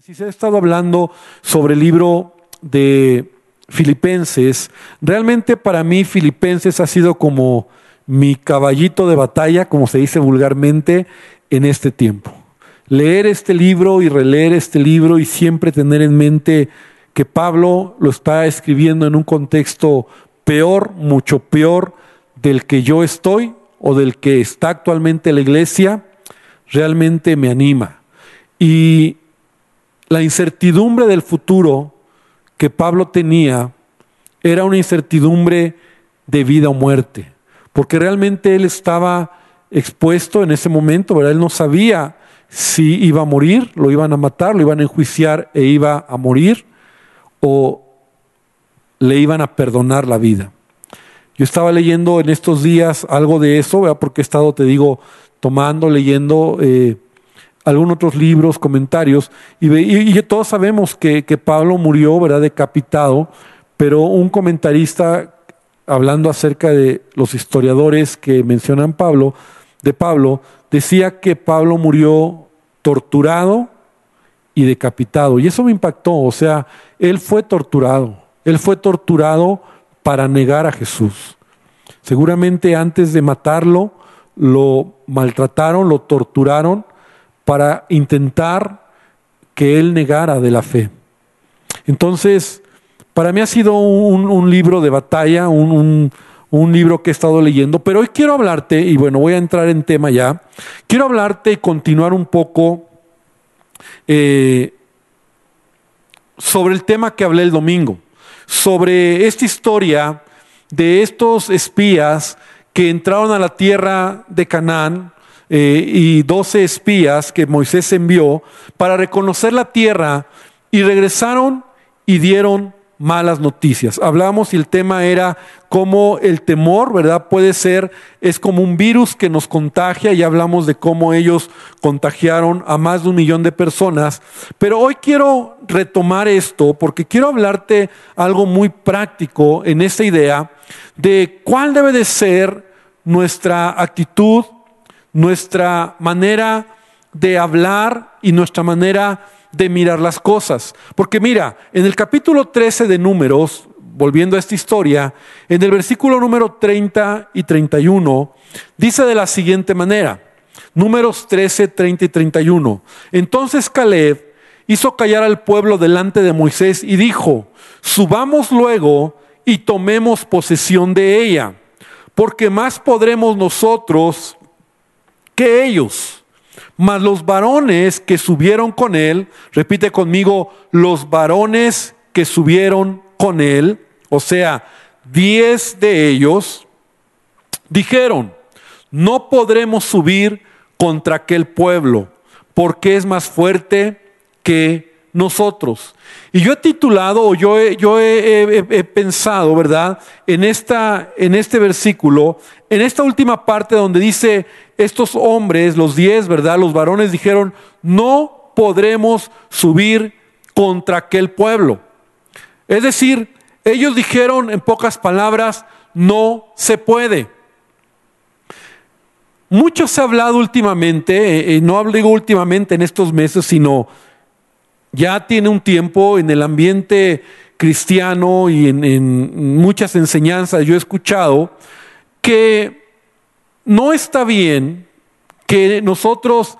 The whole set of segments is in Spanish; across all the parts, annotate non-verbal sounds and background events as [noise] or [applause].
Si se ha estado hablando sobre el libro de Filipenses, realmente para mí Filipenses ha sido como mi caballito de batalla, como se dice vulgarmente, en este tiempo. Leer este libro y releer este libro y siempre tener en mente que Pablo lo está escribiendo en un contexto peor, mucho peor del que yo estoy o del que está actualmente la iglesia, realmente me anima. Y la incertidumbre del futuro que Pablo tenía era una incertidumbre de vida o muerte, porque realmente él estaba expuesto en ese momento, ¿verdad? Él no sabía si iba a morir, lo iban a matar, lo iban a enjuiciar e iba a morir, o le iban a perdonar la vida. Yo estaba leyendo en estos días algo de eso, ¿verdad? porque he estado, te digo, tomando, leyendo eh, algunos otros libros, comentarios, y, todos sabemos que, Pablo murió, ¿verdad?, decapitado, pero un comentarista, hablando acerca de los historiadores que mencionan Pablo, de Pablo, decía que Pablo murió torturado y decapitado. Y eso me impactó, o sea, él fue torturado, él fue torturado para negar a Jesús. Seguramente antes de matarlo, lo maltrataron, lo torturaron, para intentar que él negara de la fe. Entonces, para mí ha sido un, libro de batalla, un, libro que he estado leyendo, pero hoy quiero hablarte, y bueno, voy a entrar en tema ya, quiero hablarte y continuar un poco eh, sobre el tema que hablé el domingo, sobre esta historia de estos espías que entraron a la tierra de Canaán eh, y doce espías que Moisés envió para reconocer la tierra y regresaron y dieron malas noticias. Hablamos y el tema era cómo el temor, ¿verdad? Puede ser, es como un virus que nos contagia y hablamos de cómo ellos contagiaron a más de un millón de personas. Pero hoy quiero retomar esto porque quiero hablarte algo muy práctico en esta idea de cuál debe de ser nuestra actitud nuestra manera de hablar y nuestra manera de mirar las cosas. Porque mira, en el capítulo 13 de números, volviendo a esta historia, en el versículo número 30 y 31, dice de la siguiente manera, números 13, 30 y 31, entonces Caleb hizo callar al pueblo delante de Moisés y dijo, subamos luego y tomemos posesión de ella, porque más podremos nosotros que ellos. Mas los varones que subieron con él, repite conmigo, los varones que subieron con él, o sea, diez de ellos, dijeron, no podremos subir contra aquel pueblo, porque es más fuerte que nosotros. Y yo he titulado, o yo he, yo he, pensado, ¿verdad? En, esta, en este versículo, en esta última parte donde dice, estos hombres, los diez, ¿verdad? Los varones dijeron, no podremos subir contra aquel pueblo. Es decir, ellos dijeron en pocas palabras, no se puede. Mucho se ha hablado últimamente, eh, eh, no hablo últimamente en estos meses, sino ya tiene un tiempo en el ambiente cristiano y en, muchas enseñanzas yo he escuchado que no está bien que nosotros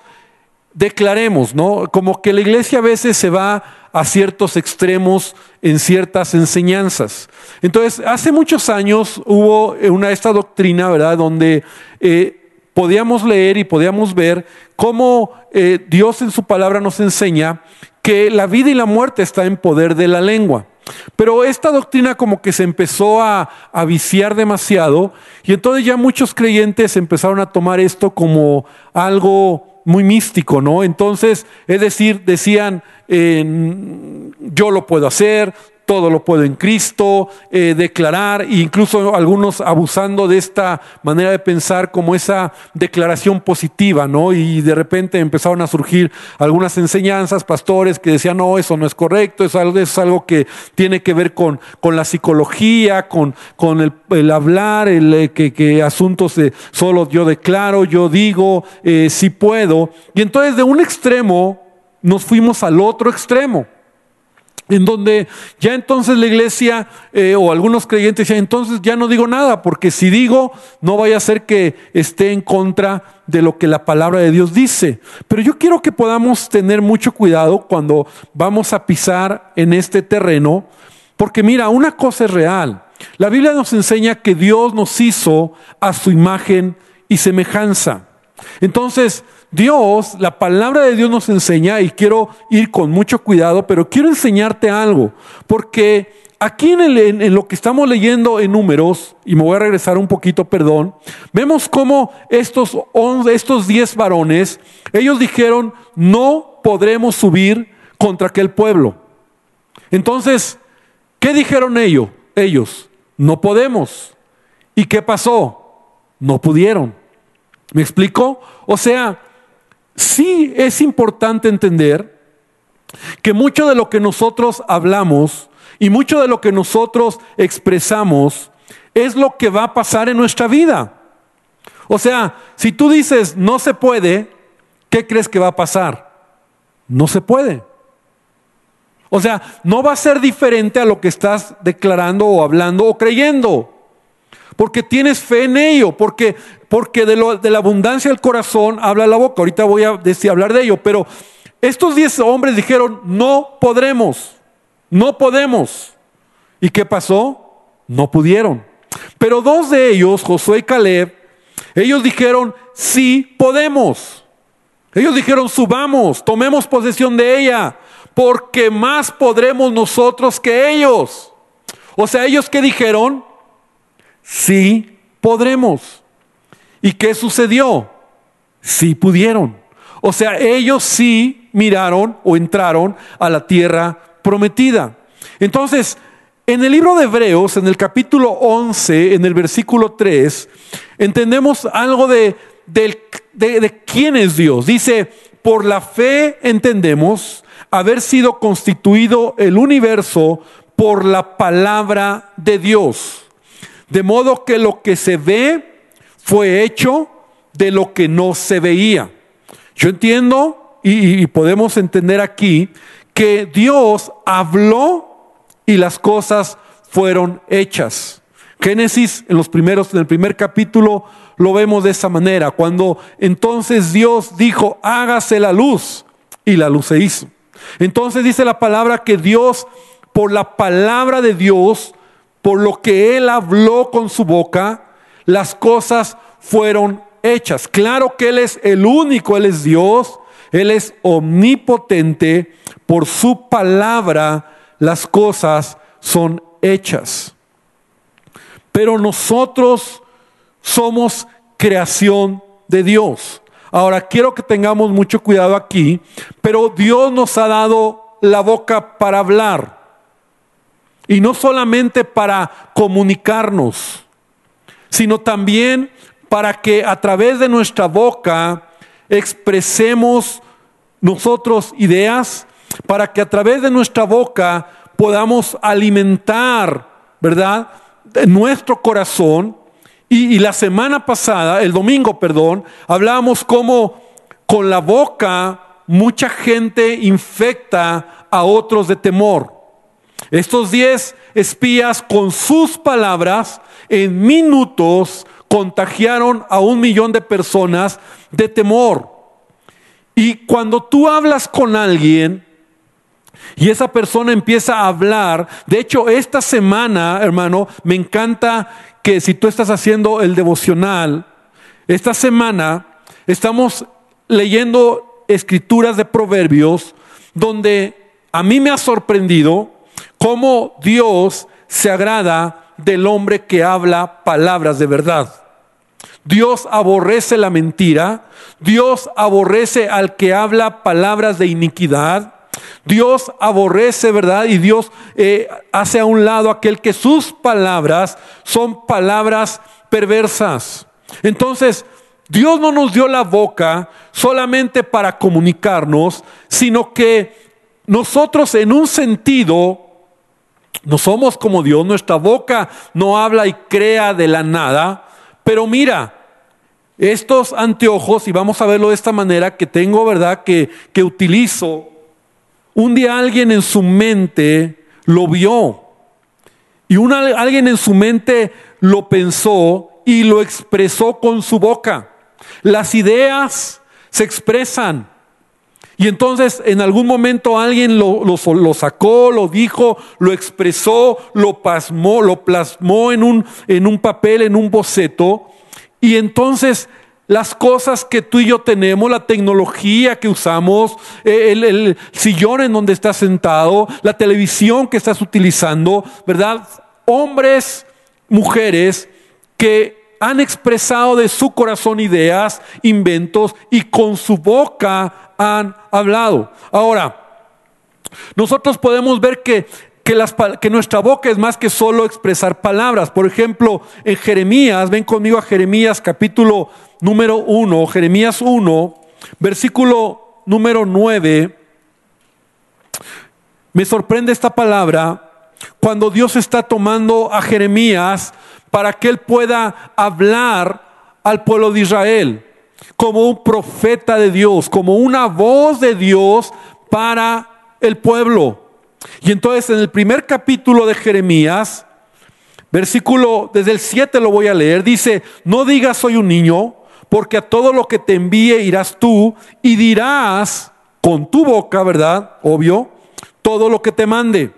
declaremos, ¿no? Como que la iglesia a veces se va a ciertos extremos en ciertas enseñanzas. Entonces, hace muchos años hubo una esta doctrina, ¿verdad? Donde eh, podíamos leer y podíamos ver cómo eh, Dios en su palabra nos enseña que la vida y la muerte está en poder de la lengua. Pero esta doctrina como que se empezó a, viciar demasiado y entonces ya muchos creyentes empezaron a tomar esto como algo muy místico, ¿no? Entonces, es decir, decían, yo lo puedo hacer, todo lo puedo en Cristo, eh, declarar, e incluso algunos abusando de esta manera de pensar como esa declaración positiva, ¿no? Y de repente empezaron a surgir algunas enseñanzas, pastores que decían, no, eso no es correcto, es algo que tiene que ver con, con la psicología, con, con el, hablar, el, eh, que, que, asuntos de solo yo declaro, yo digo, eh, si puedo. Y entonces de un extremo nos fuimos al otro extremo en donde ya entonces la iglesia eh, o algunos creyentes decían, entonces ya no digo nada, porque si digo, no vaya a ser que esté en contra de lo que la palabra de Dios dice. Pero yo quiero que podamos tener mucho cuidado cuando vamos a pisar en este terreno, porque mira, una cosa es real. La Biblia nos enseña que Dios nos hizo a su imagen y semejanza. Entonces, Dios, la palabra de Dios nos enseña, y quiero ir con mucho cuidado, pero quiero enseñarte algo, porque aquí en, lo que estamos leyendo en números, y me voy a regresar un poquito, perdón, vemos cómo estos, estos diez varones, ellos dijeron, no podremos subir contra aquel pueblo. Entonces, ¿qué dijeron ellos? Ellos, no podemos. ¿Y qué pasó? No pudieron. ¿Me explico? O sea, sí es importante entender que mucho de lo que nosotros hablamos y mucho de lo que nosotros expresamos es lo que va a pasar en nuestra vida. O sea, si tú dices no se puede, ¿qué crees que va a pasar? No se puede. O sea, no va a ser diferente a lo que estás declarando o hablando o creyendo. Porque tienes fe en ello, porque porque de, la abundancia del corazón habla la boca. Ahorita voy a decir, hablar de ello, pero estos diez hombres dijeron, no podremos, no podemos. ¿Y qué pasó? No pudieron. Pero dos de ellos, Josué y Caleb, ellos dijeron, sí podemos. Ellos dijeron, subamos, tomemos posesión de ella, porque más podremos nosotros que ellos. O sea, ellos que dijeron, sí podremos. ¿Y qué sucedió? Sí pudieron. O sea, ellos sí miraron o entraron a la tierra prometida. Entonces, en el libro de Hebreos, en el capítulo 11, en el versículo 3, entendemos algo de, de, quién es Dios. Dice, por la fe entendemos haber sido constituido el universo por la palabra de Dios. De modo que lo que se ve fue hecho de lo que no se veía. Yo entiendo y, podemos entender aquí que Dios habló y las cosas fueron hechas. Génesis en los primeros en el primer capítulo lo vemos de esa manera, cuando entonces Dios dijo, "Hágase la luz" y la luz se hizo. Entonces dice la palabra que Dios por la palabra de Dios, por lo que él habló con su boca, las cosas fueron hechas. Claro que Él es el único, Él es Dios, Él es omnipotente, por su palabra las cosas son hechas. Pero nosotros somos creación de Dios. Ahora, quiero que tengamos mucho cuidado aquí, pero Dios nos ha dado la boca para hablar. Y no solamente para comunicarnos, sino también para que a través de nuestra boca expresemos nosotros ideas, para que a través de nuestra boca podamos alimentar, ¿verdad?, nuestro corazón. Y, la semana pasada, el domingo, perdón, hablábamos cómo con la boca mucha gente infecta a otros de temor. Estos diez espías con sus palabras en minutos contagiaron a un millón de personas de temor. Y cuando tú hablas con alguien y esa persona empieza a hablar, de hecho esta semana, hermano, me encanta que si tú estás haciendo el devocional, esta semana estamos leyendo escrituras de proverbios donde a mí me ha sorprendido cómo Dios se agrada del hombre que habla palabras de verdad. Dios aborrece la mentira, Dios aborrece al que habla palabras de iniquidad, Dios aborrece, ¿verdad? Y Dios eh, hace a un lado aquel que sus palabras son palabras perversas. Entonces, Dios no nos dio la boca solamente para comunicarnos, sino que nosotros en un sentido no somos como Dios, nuestra boca no habla y crea de la nada, pero mira, estos anteojos, y vamos a verlo de esta manera, que tengo, ¿verdad? Que, que utilizo Un día alguien en su mente lo vio y alguien en su mente lo pensó y lo expresó con su boca. Las ideas se expresan. Y entonces en algún momento alguien lo, lo, sacó, lo dijo, lo expresó, lo plasmó, lo plasmó en un, en un papel, en un boceto. Y entonces las cosas que tú y yo tenemos, la tecnología que usamos, eh, el, el, sillón en donde estás sentado, la televisión que estás utilizando, ¿verdad? Hombres, mujeres que han expresado de su corazón ideas, inventos y con su boca han hablado. Ahora, nosotros podemos ver que, que, que, nuestra boca es más que solo expresar palabras. Por ejemplo, en Jeremías, ven conmigo a Jeremías capítulo número 1, Jeremías 1, versículo número 9. Me sorprende esta palabra cuando Dios está tomando a Jeremías para que él pueda hablar al pueblo de Israel como un profeta de Dios, como una voz de Dios para el pueblo. Y entonces en el primer capítulo de Jeremías, versículo desde el 7 lo voy a leer, dice, no digas soy un niño, porque a todo lo que te envíe irás tú y dirás con tu boca, ¿verdad? Obvio, todo lo que te mande.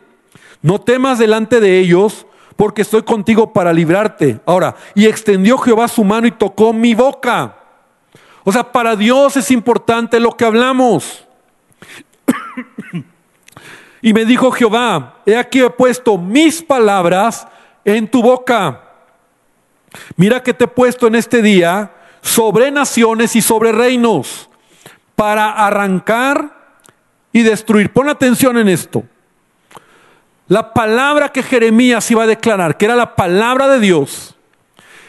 No temas delante de ellos, porque estoy contigo para librarte. Ahora, y extendió Jehová su mano y tocó mi boca. O sea, para Dios es importante lo que hablamos. [coughs] y me dijo Jehová, he aquí he puesto mis palabras en tu boca. Mira que te he puesto en este día sobre naciones y sobre reinos para arrancar y destruir. Pon atención en esto. La palabra que Jeremías iba a declarar, que era la palabra de Dios,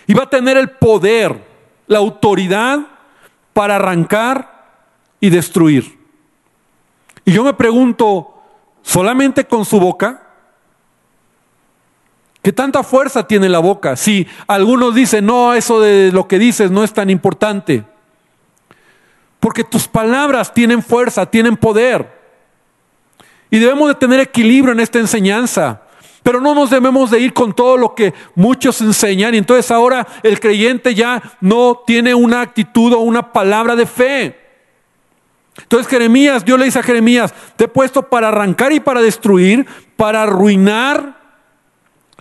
iba a tener el poder, la autoridad para arrancar y destruir. Y yo me pregunto, ¿solamente con su boca? ¿Qué tanta fuerza tiene la boca? Si algunos dicen, no, eso de lo que dices no es tan importante. Porque tus palabras tienen fuerza, tienen poder. Y debemos de tener equilibrio en esta enseñanza. Pero no nos debemos de ir con todo lo que muchos enseñan. Y entonces ahora el creyente ya no tiene una actitud o una palabra de fe. Entonces Jeremías, Dios le dice a Jeremías, te he puesto para arrancar y para destruir, para arruinar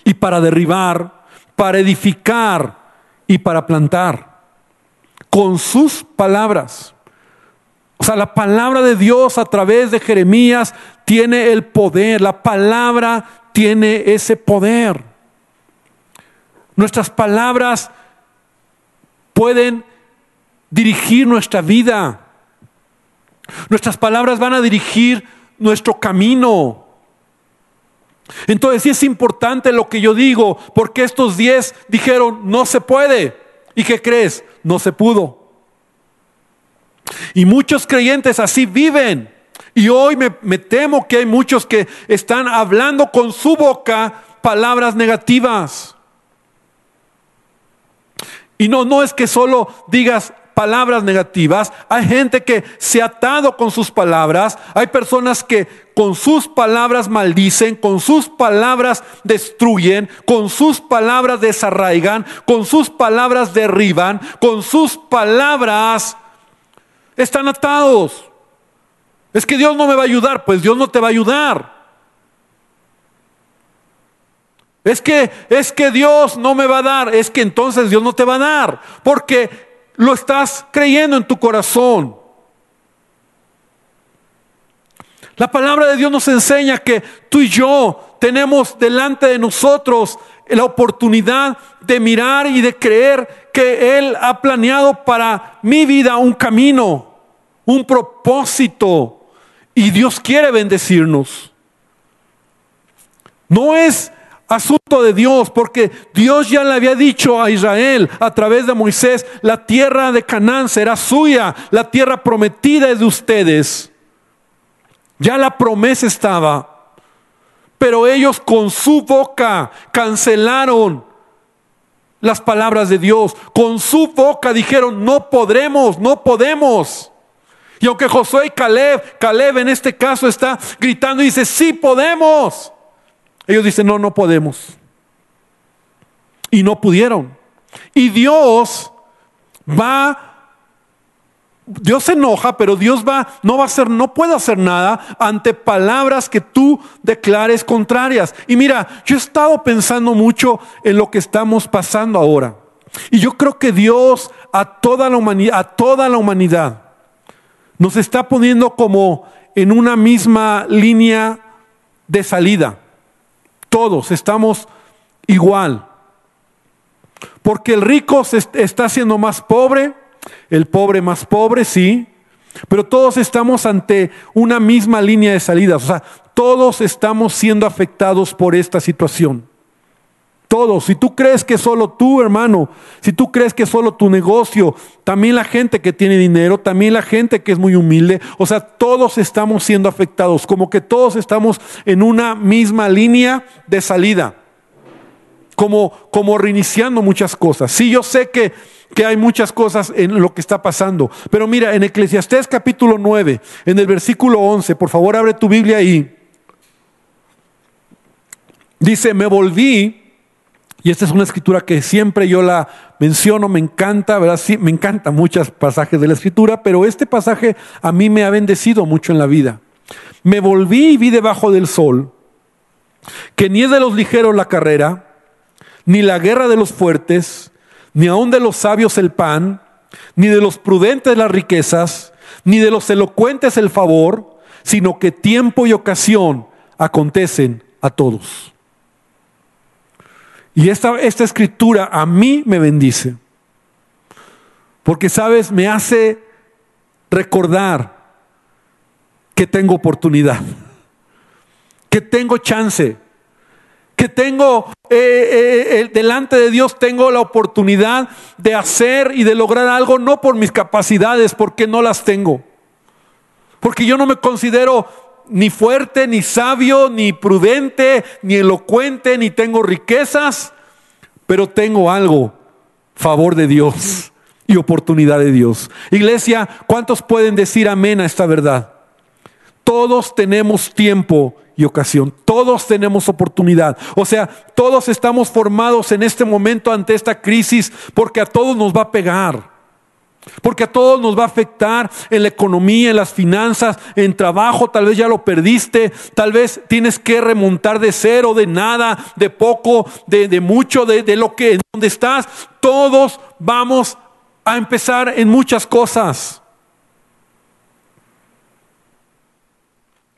y para derribar, para edificar y para plantar. Con sus palabras. O sea, la palabra de Dios a través de Jeremías tiene el poder. La palabra tiene ese poder. Nuestras palabras pueden dirigir nuestra vida. Nuestras palabras van a dirigir nuestro camino. Entonces sí es importante lo que yo digo, porque estos diez dijeron, no se puede. ¿Y qué crees? No se pudo. Y muchos creyentes así viven. Y hoy me, temo que hay muchos que están hablando con su boca palabras negativas. Y no, no es que solo digas palabras negativas. Hay gente que se ha atado con sus palabras. Hay personas que con sus palabras maldicen, con sus palabras destruyen, con sus palabras desarraigan, con sus palabras derriban, con sus palabras están atados. Es que Dios no me va a ayudar, pues Dios no te va a ayudar. Es que es que Dios no me va a dar, es que entonces Dios no te va a dar, porque lo estás creyendo en tu corazón. La palabra de Dios nos enseña que tú y yo tenemos delante de nosotros la oportunidad de mirar y de creer que Él ha planeado para mi vida un camino, un propósito. Y Dios quiere bendecirnos. No es asunto de Dios, porque Dios ya le había dicho a Israel a través de Moisés, la tierra de Canaán será suya, la tierra prometida es de ustedes. Ya la promesa estaba, pero ellos con su boca cancelaron las palabras de Dios, con su boca dijeron, no podremos, no podemos. Y aunque Josué y Caleb, Caleb en este caso está gritando y dice, sí podemos. Ellos dicen, no, no podemos. Y no pudieron. Y Dios va Dios se enoja, pero Dios va, no va a hacer, no puede hacer nada ante palabras que tú declares contrarias. Y mira, yo he estado pensando mucho en lo que estamos pasando ahora. Y yo creo que Dios a toda la humanidad, a toda la humanidad, nos está poniendo como en una misma línea de salida. Todos estamos igual. Porque el rico se está haciendo más pobre, el pobre más pobre, sí, pero todos estamos ante una misma línea de salida. O sea, todos estamos siendo afectados por esta situación. Todos. Si tú crees que solo tú, hermano, si tú crees que solo tu negocio, también la gente que tiene dinero, también la gente que es muy humilde, o sea, todos estamos siendo afectados, como que todos estamos en una misma línea de salida, como, como reiniciando muchas cosas. Sí, yo sé que que hay muchas cosas en lo que está pasando. Pero mira, en Eclesiastés capítulo 9, en el versículo 11, por favor abre tu Biblia ahí. Dice, me volví, y esta es una escritura que siempre yo la menciono, me encanta, ¿verdad? Sí, me encantan muchos pasajes de la escritura, pero este pasaje a mí me ha bendecido mucho en la vida. Me volví y vi debajo del sol que ni es de los ligeros la carrera, ni la guerra de los fuertes, ni aun de los sabios el pan, ni de los prudentes las riquezas, ni de los elocuentes el favor, sino que tiempo y ocasión acontecen a todos. Y esta, esta escritura a mí me bendice, porque sabes, me hace recordar que tengo oportunidad, que tengo chance que tengo eh, eh, delante de Dios, tengo la oportunidad de hacer y de lograr algo, no por mis capacidades, porque no las tengo. Porque yo no me considero ni fuerte, ni sabio, ni prudente, ni elocuente, ni tengo riquezas, pero tengo algo, favor de Dios y oportunidad de Dios. Iglesia, ¿cuántos pueden decir amén a esta verdad? Todos tenemos tiempo y ocasión. Todos tenemos oportunidad. O sea, todos estamos formados en este momento ante esta crisis porque a todos nos va a pegar. Porque a todos nos va a afectar en la economía, en las finanzas, en trabajo, tal vez ya lo perdiste, tal vez tienes que remontar de cero, de nada, de poco, de, mucho, de, de lo que, donde estás. Todos vamos a empezar en muchas cosas.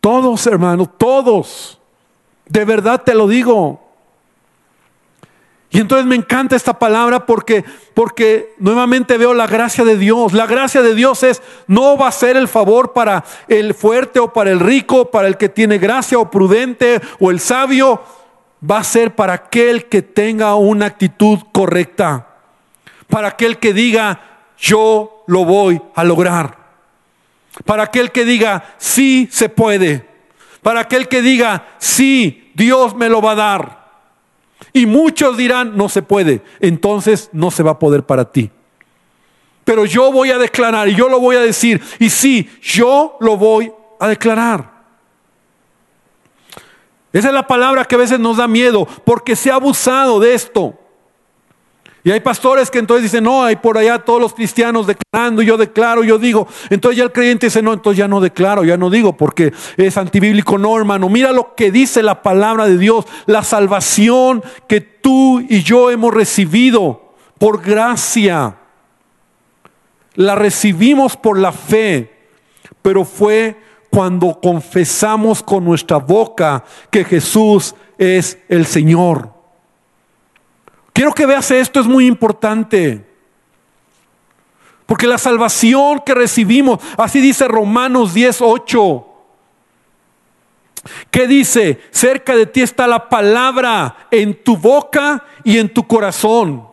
Todos, hermanos, todos. De verdad te lo digo. Y entonces me encanta esta palabra porque, porque nuevamente veo la gracia de Dios. La gracia de Dios es, no va a ser el favor para el fuerte o para el rico, para el que tiene gracia o prudente o el sabio. Va a ser para aquel que tenga una actitud correcta. Para aquel que diga, yo lo voy a lograr. Para aquel que diga, sí se puede. Para aquel que diga, sí, Dios me lo va a dar. Y muchos dirán, no se puede. Entonces no se va a poder para ti. Pero yo voy a declarar y yo lo voy a decir. Y sí, yo lo voy a declarar. Esa es la palabra que a veces nos da miedo porque se ha abusado de esto. Y hay pastores que entonces dicen, no, hay por allá todos los cristianos declarando, yo declaro, yo digo. Entonces ya el creyente dice, no, entonces ya no declaro, ya no digo, porque es antibíblico, no, hermano. Mira lo que dice la palabra de Dios, la salvación que tú y yo hemos recibido por gracia. La recibimos por la fe, pero fue cuando confesamos con nuestra boca que Jesús es el Señor. Quiero que veas esto, es muy importante. Porque la salvación que recibimos, así dice Romanos 10:8. ¿Qué dice? Cerca de ti está la palabra en tu boca y en tu corazón.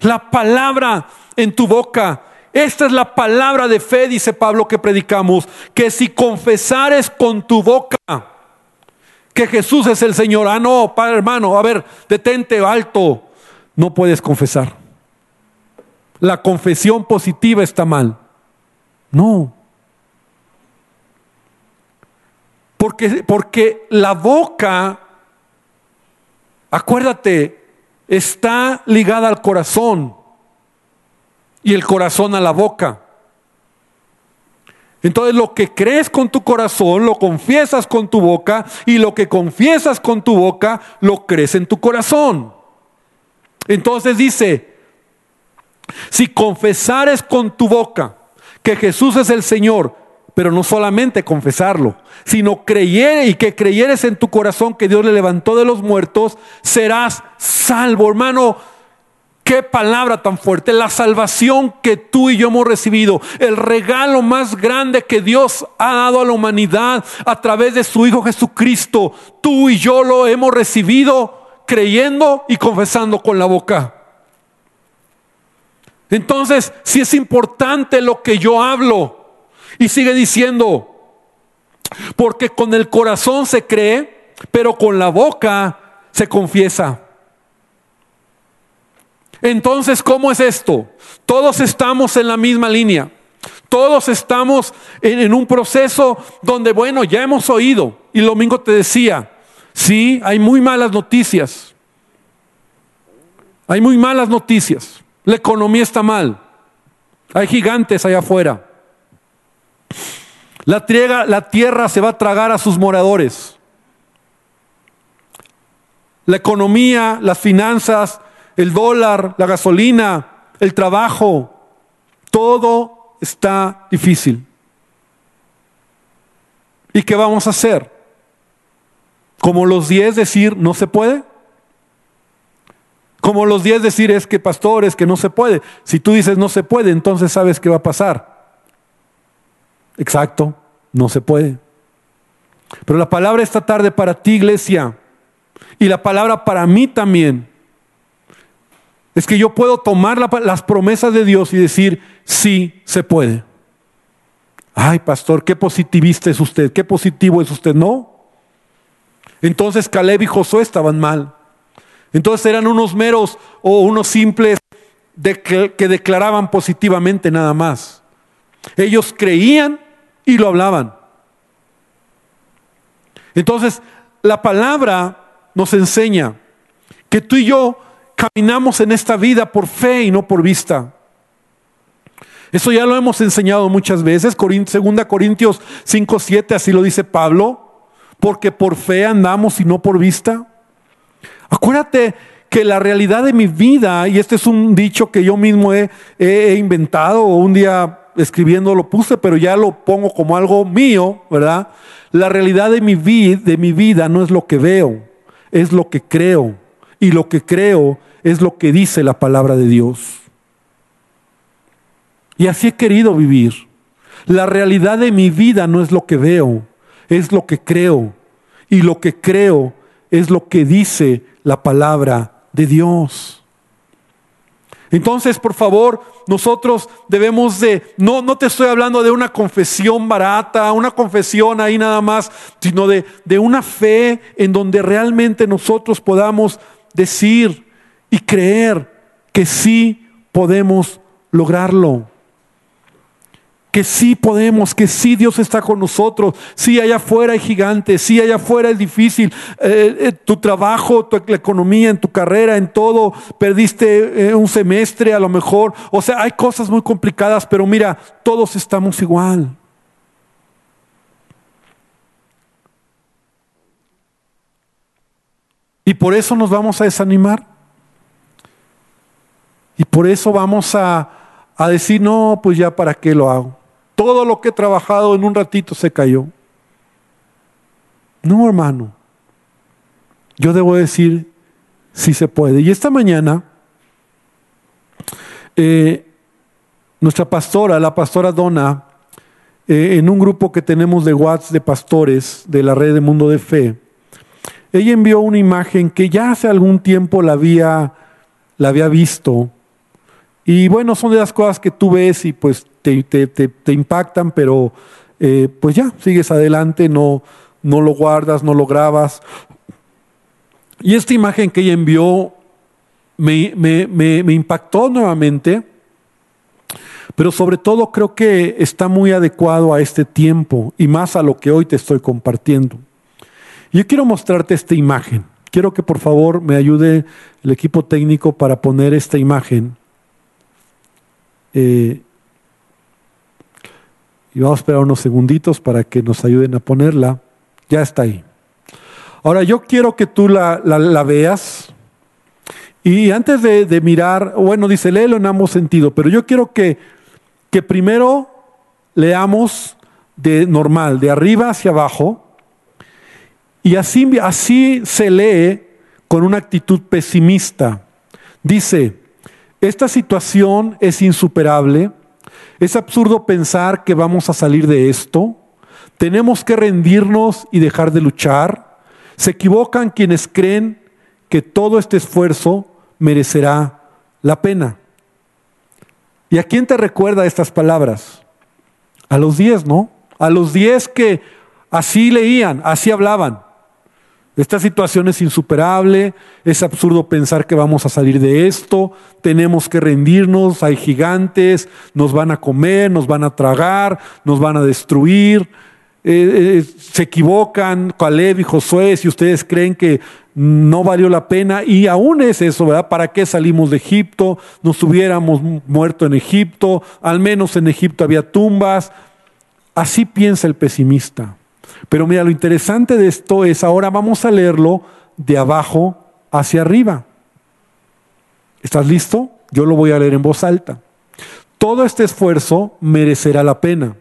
La palabra en tu boca. Esta es la palabra de fe, dice Pablo, que predicamos. Que si confesares con tu boca que Jesús es el Señor. Ah, no, padre hermano, a ver, detente alto. No puedes confesar. La confesión positiva está mal. No. Porque, porque la boca, acuérdate, está ligada al corazón y el corazón a la boca. Entonces lo que crees con tu corazón lo confiesas con tu boca y lo que confiesas con tu boca lo crees en tu corazón. Entonces dice, si confesares con tu boca que Jesús es el Señor, pero no solamente confesarlo, sino creyere y que creyeres en tu corazón que Dios le levantó de los muertos, serás salvo, hermano. Qué palabra tan fuerte, la salvación que tú y yo hemos recibido, el regalo más grande que Dios ha dado a la humanidad a través de su Hijo Jesucristo. Tú y yo lo hemos recibido creyendo y confesando con la boca. Entonces, si es importante lo que yo hablo, y sigue diciendo, porque con el corazón se cree, pero con la boca se confiesa. Entonces, ¿cómo es esto? Todos estamos en la misma línea. Todos estamos en, un proceso donde, bueno, ya hemos oído. Y el domingo te decía, sí, hay muy malas noticias. Hay muy malas noticias. La economía está mal. Hay gigantes allá afuera. La, la tierra se va a tragar a sus moradores. La economía, las finanzas, el dólar, la gasolina, el trabajo, todo está difícil. ¿Y qué vamos a hacer? Como los diez decir, no se puede. Como los diez decir es que pastores, que no se puede. Si tú dices no se puede, entonces sabes qué va a pasar. Exacto, no se puede. Pero la palabra esta tarde para ti, iglesia, y la palabra para mí también, es que yo puedo tomar las promesas de Dios y decir, sí, se puede. Ay, pastor, qué positivista es usted, qué positivo es usted. No. Entonces Caleb y Josué estaban mal. Entonces eran unos meros o unos simples que declaraban positivamente nada más. Ellos creían y lo hablaban. Entonces, la palabra nos enseña que tú y yo caminamos en esta vida por fe y no por vista. Eso ya lo hemos enseñado muchas veces. Segunda Corintios 5, 7, así lo dice Pablo. Porque por fe andamos y no por vista. Acuérdate que la realidad de mi vida, y este es un dicho que yo mismo he, inventado, o un día escribiendo lo puse, pero ya lo pongo como algo mío, ¿verdad? La realidad de mi vida no es lo que veo, es lo que creo. Y lo que creo es lo que dice la palabra de Dios. Y así he querido vivir. La realidad de mi vida no es lo que veo, es lo que creo. Y lo que creo es lo que dice la palabra de Dios. Entonces, por favor, nosotros debemos de, no, no te estoy hablando de una confesión barata, una confesión ahí nada más, sino de, de una fe en donde realmente nosotros podamos decir y creer que sí podemos lograrlo. Que sí podemos, que sí Dios está con nosotros, sí allá afuera hay gigantes, sí allá afuera es difícil, eh, eh, tu trabajo, tu, la economía, en tu carrera, en todo, perdiste eh, un semestre a lo mejor, o sea, hay cosas muy complicadas, pero mira, todos estamos igual. Y por eso nos vamos a desanimar. Y por eso vamos a, a decir, no, pues ya para qué lo hago. Todo lo que he trabajado en un ratito se cayó. No, hermano. Yo debo decir si se puede. Y esta mañana, eh, nuestra pastora, la pastora Donna, eh, en un grupo que tenemos de WhatsApp de pastores de la red de Mundo de Fe, ella envió una imagen que ya hace algún tiempo la había, la había visto. Y bueno, son de las cosas que tú ves y pues te, impactan, pero eh, pues ya, sigues adelante, no, no lo guardas, no lo grabas. Y esta imagen que ella envió me, me, me impactó nuevamente, pero sobre todo creo que está muy adecuado a este tiempo y más a lo que hoy te estoy compartiendo. Yo quiero mostrarte esta imagen. Quiero que por favor me ayude el equipo técnico para poner esta imagen. Eh, y vamos a esperar unos segunditos para que nos ayuden a ponerla. Ya está ahí. Ahora yo quiero que tú la, veas. Y antes de, mirar, bueno, dice, léelo en ambos sentidos, pero yo quiero que primero leamos de normal, de arriba hacia abajo, y así, así se lee con una actitud pesimista. Dice, esta situación es insuperable, es absurdo pensar que vamos a salir de esto, tenemos que rendirnos y dejar de luchar, se equivocan quienes creen que todo este esfuerzo merecerá la pena. ¿Y a quién te recuerda estas palabras? A los diez, ¿no? A los diez que así leían, así hablaban. Esta situación es insuperable, es absurdo pensar que vamos a salir de esto, tenemos que rendirnos, hay gigantes, nos van a comer, nos van a tragar, nos van a destruir. Eh, eh, se equivocan Caleb y Josué si ustedes creen que no valió la pena y aún es eso, ¿verdad? ¿Para qué salimos de Egipto? Nos hubiéramos muerto en Egipto, al menos en Egipto había tumbas. Así piensa el pesimista. Pero mira, lo interesante de esto es, ahora vamos a leerlo de abajo hacia arriba. ¿Estás listo? Yo lo voy a leer en voz alta. Todo este esfuerzo merecerá la pena.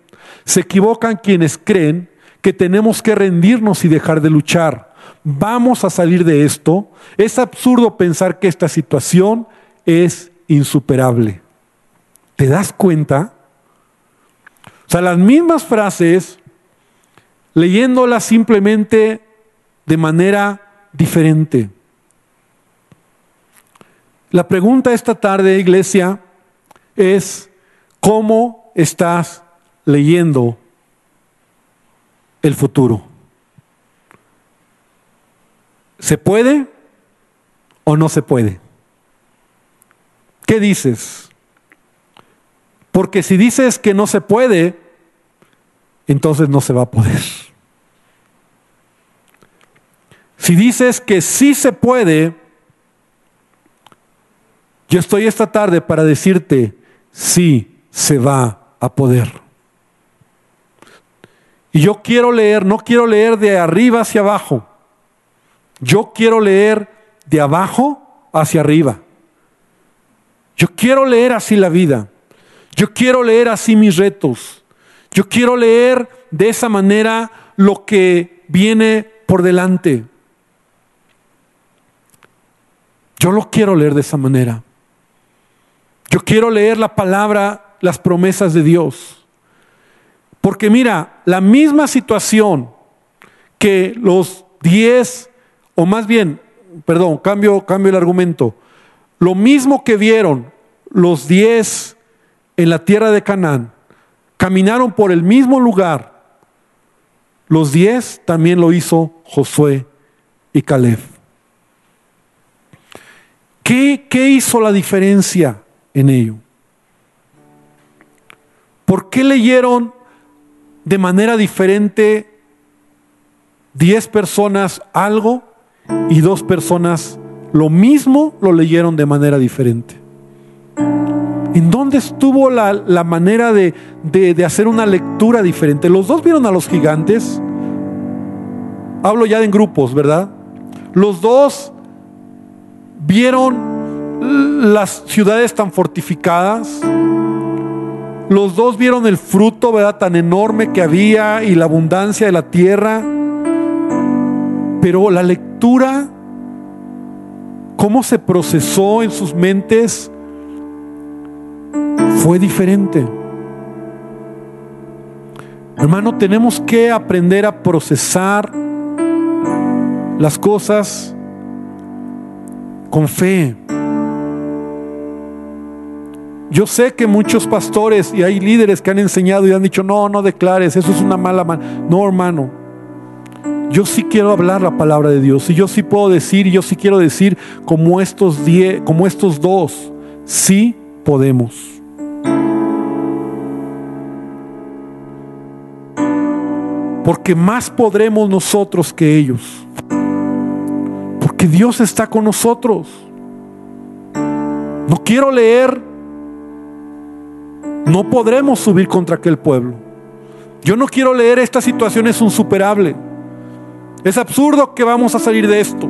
Se equivocan quienes creen que tenemos que rendirnos y dejar de luchar. Vamos a salir de esto. Es absurdo pensar que esta situación es insuperable. ¿Te das cuenta? O sea, las mismas frases leyéndola simplemente de manera diferente. La pregunta esta tarde, iglesia, es ¿cómo estás leyendo el futuro? ¿Se puede o no se puede? ¿Qué dices? Porque si dices que no se puede, entonces no se va a poder. Si dices que sí se puede, yo estoy esta tarde para decirte, sí se va a poder. Y yo quiero leer, no quiero leer de arriba hacia abajo. Yo quiero leer de abajo hacia arriba. Yo quiero leer así la vida. Yo quiero leer así mis retos. Yo quiero leer de esa manera lo que viene por delante. Yo lo quiero leer de esa manera. Yo quiero leer la palabra, las promesas de Dios. Porque mira, la misma situación que los diez, o más bien, perdón, cambio, cambio el argumento, lo mismo que vieron los diez en la tierra de Canaán, caminaron por el mismo lugar. Los diez también lo hizo Josué y Caleb. ¿Qué, ¿Qué, hizo la diferencia en ello? ¿Por qué leyeron de manera diferente diez personas algo y dos personas lo mismo lo leyeron de manera diferente? ¿En dónde estuvo la, manera de, hacer una lectura diferente? Los dos vieron a los gigantes. Hablo ya en grupos, ¿verdad? Los dos vieron las ciudades tan fortificadas. Los dos vieron el fruto, ¿verdad? Tan enorme que había y la abundancia de la tierra. Pero la lectura, cómo se procesó en sus mentes, fue diferente. Hermano, tenemos que aprender a procesar las cosas con fe. Yo sé que muchos pastores y hay líderes que han enseñado y han dicho, no, no declares, eso es una mala mano. No, hermano, yo sí quiero hablar la palabra de Dios y yo sí puedo decir, y yo sí quiero decir como estos, diez, como estos dos, sí podemos. Porque más podremos nosotros que ellos. Porque Dios está con nosotros. No quiero leer, no podremos subir contra aquel pueblo. Yo no quiero leer esta situación es insuperable. Es absurdo que vamos a salir de esto.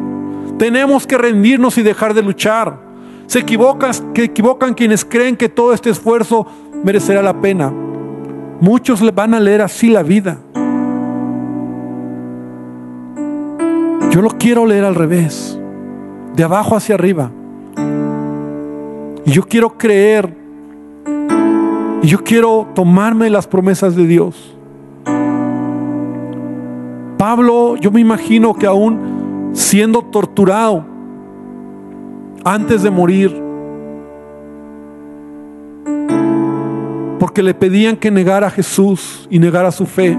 Tenemos que rendirnos y dejar de luchar. Se equivocan, que equivocan quienes creen que todo este esfuerzo merecerá la pena. Muchos le van a leer así la vida. Yo lo quiero leer al revés, de abajo hacia arriba. Y yo quiero creer. Y yo quiero tomarme las promesas de Dios. Pablo, yo me imagino que aún siendo torturado antes de morir, porque le pedían que negara a Jesús y negara su fe.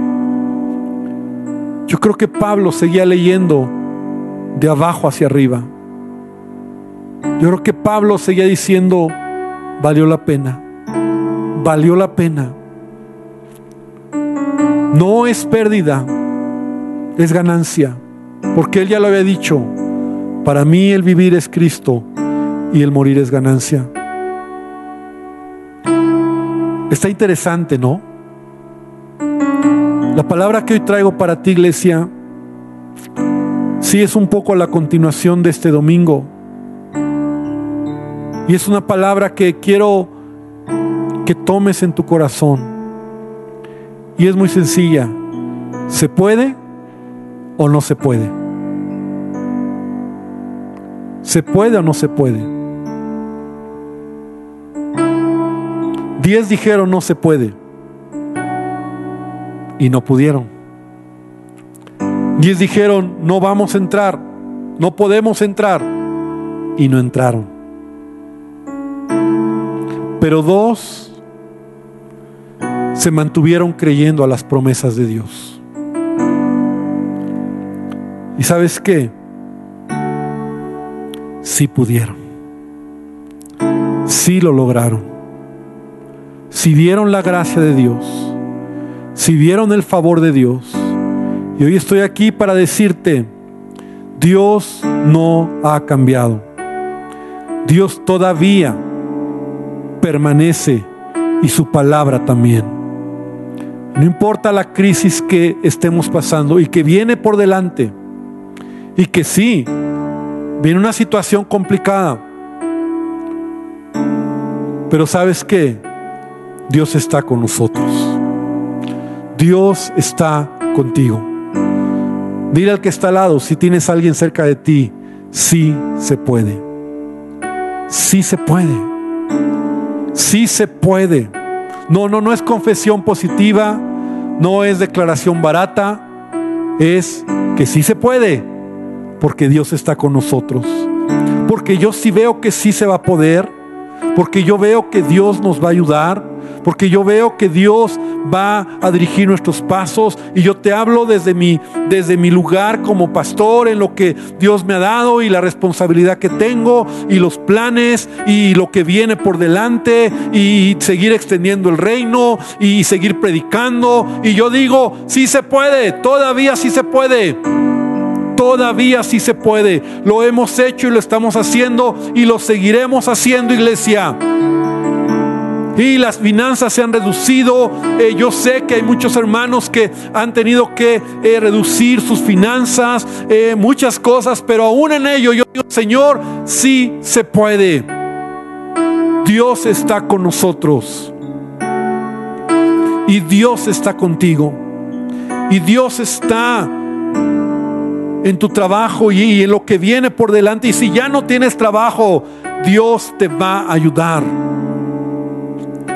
Yo creo que Pablo seguía leyendo de abajo hacia arriba. Yo creo que Pablo seguía diciendo, valió la pena, valió la pena. No es pérdida, es ganancia, porque él ya lo había dicho, para mí el vivir es Cristo y el morir es ganancia. Está interesante, ¿no? La palabra que hoy traigo para ti, iglesia, sí es un poco la continuación de este domingo. Y es una palabra que quiero que tomes en tu corazón. Y es muy sencilla. ¿Se puede o no se puede? ¿Se puede o no se puede? Diez dijeron no se puede. Y no pudieron. Diez dijeron no vamos a entrar. No podemos entrar. Y no entraron. Pero dos se mantuvieron creyendo a las promesas de Dios. ¿Y sabes qué? Sí pudieron. Sí lo lograron si vieron la gracia de Dios, si vieron el favor de Dios, y hoy estoy aquí para decirte, Dios no ha cambiado. Dios todavía permanece y su palabra también. No importa la crisis que estemos pasando y que viene por delante, y que sí, viene una situación complicada, pero sabes qué, Dios está con nosotros. Dios está contigo. Dile al que está al lado, si tienes a alguien cerca de ti, sí se puede. Sí se puede. Sí se puede. No, no, no es confesión positiva, no es declaración barata, es que sí se puede, porque Dios está con nosotros. Porque yo sí veo que sí se va a poder, porque yo veo que Dios nos va a ayudar, porque yo veo que Dios va a dirigir nuestros pasos y yo te hablo desde mi, desde mi lugar como pastor en lo que Dios me ha dado y la responsabilidad que tengo y los planes y lo que viene por delante y seguir extendiendo el reino y seguir predicando. Y yo digo, sí se puede, todavía sí se puede todavía sí se puede. Lo hemos hecho y lo estamos haciendo y lo seguiremos haciendo, iglesia y las finanzas se han reducido. Eh, yo sé que hay muchos hermanos que han tenido que eh, reducir sus finanzas, eh, muchas cosas, pero aún en ello yo digo, Señor, sí se puede. Dios está con nosotros. Y Dios está contigo. Y Dios está en tu trabajo y en lo que viene por delante. Y si ya no tienes trabajo, Dios te va a ayudar.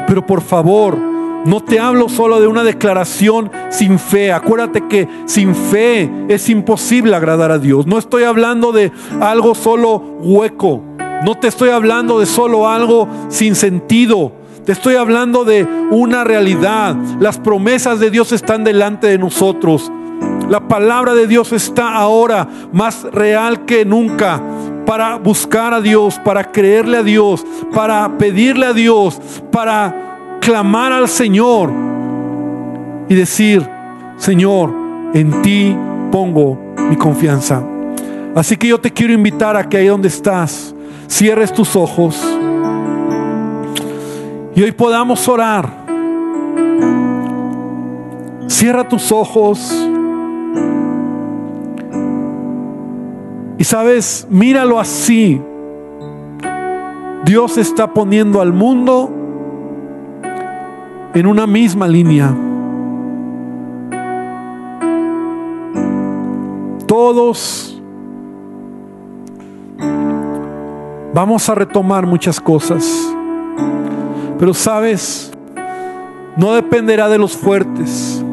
Pero por favor, no te hablo solo de una declaración sin fe. Acuérdate que sin fe es imposible agradar a Dios. No estoy hablando de algo solo hueco. No te estoy hablando de solo algo sin sentido. Te estoy hablando de una realidad. Las promesas de Dios están delante de nosotros. La palabra de Dios está ahora más real que nunca para buscar a Dios, para creerle a Dios, para pedirle a Dios, para clamar al Señor y decir, Señor, En ti pongo mi confianza. Así que yo te quiero invitar a que ahí donde estás, cierres tus ojos y hoy podamos orar. Cierra tus ojos. Y sabes, míralo así. Dios está poniendo al mundo en una misma línea. Todos vamos a retomar muchas cosas. Pero sabes, no dependerá de los fuertes,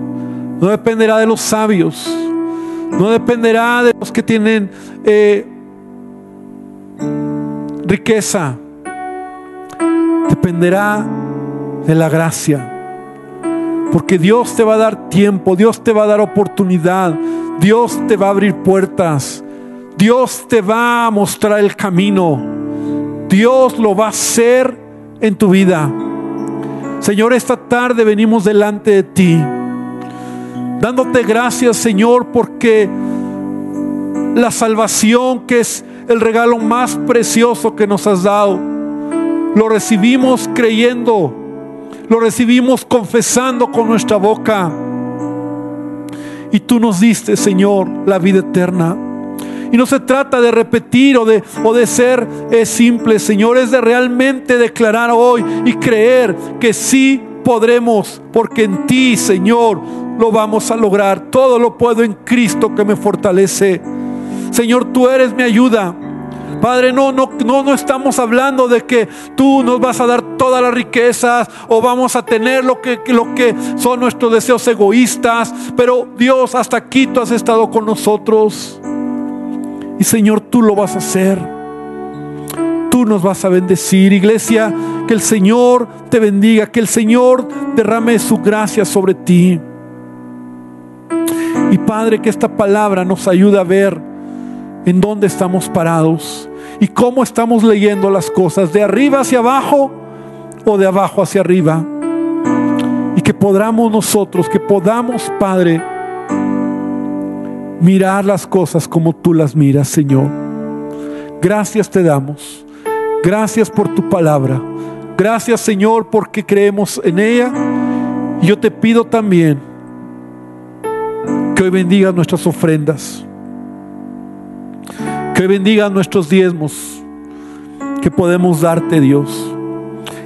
no dependerá de los sabios, no dependerá de los que tienen eh, riqueza, dependerá de la gracia. Porque Dios te va a dar tiempo, Dios te va a dar oportunidad, Dios te va a abrir puertas, Dios te va a mostrar el camino, Dios lo va a hacer en tu vida. Señor, esta tarde venimos delante de ti, dándote gracias, Señor, porque la salvación, que es el regalo más precioso que nos has dado, lo recibimos creyendo, lo recibimos confesando con nuestra boca. Y tú nos diste, Señor, la vida eterna. Y no se trata de repetir o de, o de ser es simple, Señor, es de realmente declarar hoy y creer que sí podremos, porque en ti, Señor, lo vamos a lograr. Todo lo puedo en Cristo que me fortalece. Señor, tú eres mi ayuda. Padre, no, no, no, no estamos hablando de que tú nos vas a dar todas las riquezas o vamos a tener lo que, lo que son nuestros deseos egoístas. Pero Dios, hasta aquí tú has estado con nosotros. Y Señor, tú lo vas a hacer. Nos vas a bendecir, iglesia. Que el Señor te bendiga, que el Señor derrame su gracia sobre ti. Y Padre, que esta palabra nos ayude a ver en dónde estamos parados y cómo estamos leyendo las cosas, de arriba hacia abajo o de abajo hacia arriba. Y que podamos nosotros, que podamos, Padre, mirar las cosas como tú las miras, Señor. Gracias te damos. Gracias por tu palabra. Gracias, Señor, porque creemos en ella. Yo te pido también que hoy bendiga nuestras ofrendas que bendiga nuestros diezmos que podemos darte, Dios.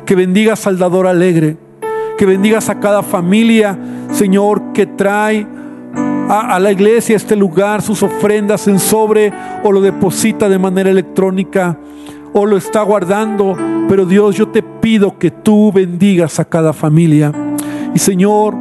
Que bendigas al dador alegre. Que bendigas a cada familia, Señor, que trae a, a, la iglesia, a este lugar, sus ofrendas en sobre o lo deposita de manera electrónica o lo está guardando. Pero Dios, yo te pido que tú bendigas a cada familia. Y Señor,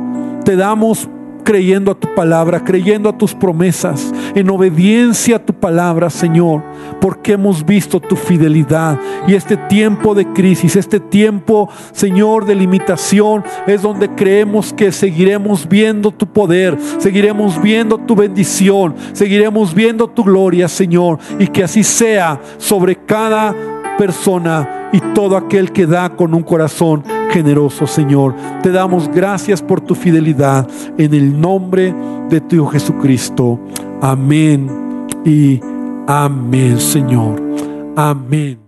te damos creyendo a tu palabra, creyendo a tus promesas, en obediencia a tu palabra, Señor, porque hemos visto tu fidelidad. Y este tiempo de crisis, este tiempo, Señor, de limitación, es donde creemos que seguiremos viendo tu poder, seguiremos viendo tu bendición, seguiremos viendo tu gloria, Señor, y que así sea sobre cada persona y todo aquel que da con un corazón generoso, Señor. Te damos gracias por tu fidelidad en el nombre de tu Jesucristo. Amén y amén, Señor. Amén.